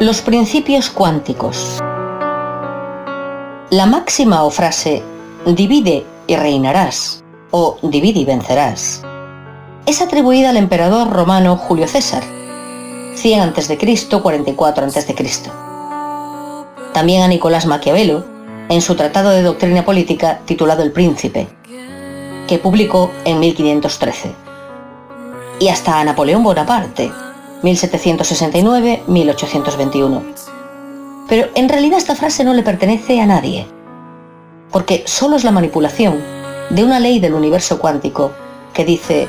Los principios cuánticos. La máxima o frase divide y reinarás o divide y vencerás es atribuida al emperador romano Julio César, 100 a.C., 44 a.C. También a Nicolás Maquiavelo, en su tratado de doctrina política titulado El Príncipe, que publicó en 1513. Y hasta a Napoleón Bonaparte, 1769-1821. Pero en realidad esta frase no le pertenece a nadie, porque solo es la manipulación de una ley del universo cuántico que dice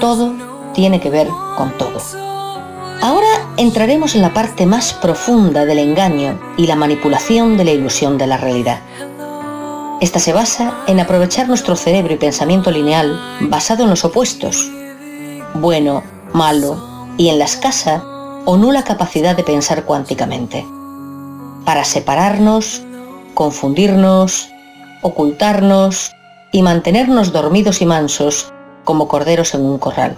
todo tiene que ver con todo. Ahora entraremos en la parte más profunda del engaño y la manipulación de la ilusión de la realidad. Esta se basa en aprovechar nuestro cerebro y pensamiento lineal basado en los opuestos, bueno, malo, y en la escasa o nula capacidad de pensar cuánticamente, para separarnos, confundirnos, ocultarnos y mantenernos dormidos y mansos como corderos en un corral.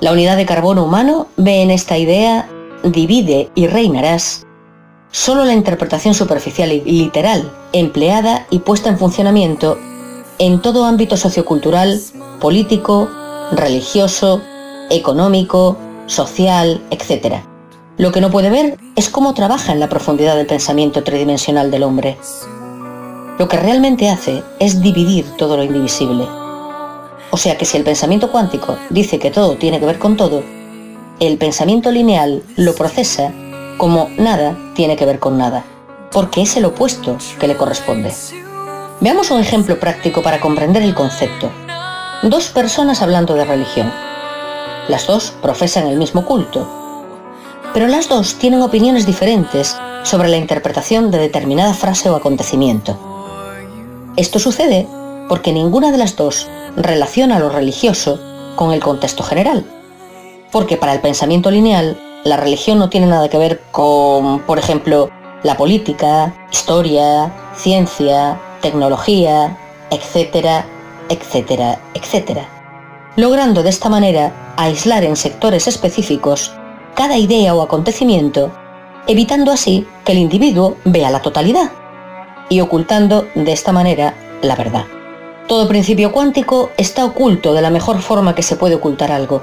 La unidad de carbono humano ve en esta idea divide y reinarás solo la interpretación superficial y literal empleada y puesta en funcionamiento en todo ámbito sociocultural, político, religioso, económico, social, etc. Lo que no puede ver es cómo trabaja en la profundidad del pensamiento tridimensional del hombre. Lo que realmente hace es dividir todo lo indivisible. O sea que si el pensamiento cuántico dice que todo tiene que ver con todo, el pensamiento lineal lo procesa como nada tiene que ver con nada, porque es el opuesto que le corresponde. Veamos un ejemplo práctico para comprender el concepto. Dos personas hablando de religión. Las dos profesan el mismo culto, pero las dos tienen opiniones diferentes sobre la interpretación de determinada frase o acontecimiento. Esto sucede porque ninguna de las dos relaciona lo religioso con el contexto general. Porque para el pensamiento lineal, la religión no tiene nada que ver con, por ejemplo, la política, historia, ciencia, tecnología, etcétera, etcétera, etcétera logrando de esta manera aislar en sectores específicos cada idea o acontecimiento, evitando así que el individuo vea la totalidad y ocultando de esta manera la verdad. Todo principio cuántico está oculto de la mejor forma que se puede ocultar algo,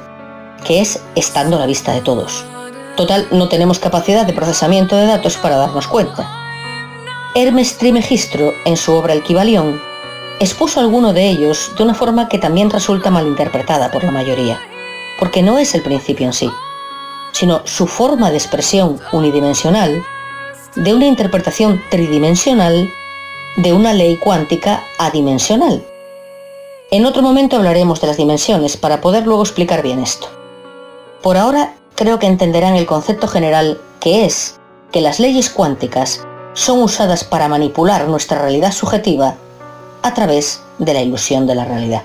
que es estando a la vista de todos. Total, no tenemos capacidad de procesamiento de datos para darnos cuenta. Hermes Trimegistro, en su obra El Kibalión, expuso alguno de ellos de una forma que también resulta malinterpretada por la mayoría, porque no es el principio en sí, sino su forma de expresión unidimensional de una interpretación tridimensional de una ley cuántica adimensional. En otro momento hablaremos de las dimensiones para poder luego explicar bien esto. Por ahora creo que entenderán el concepto general que es que las leyes cuánticas son usadas para manipular nuestra realidad subjetiva a través de la ilusión de la realidad.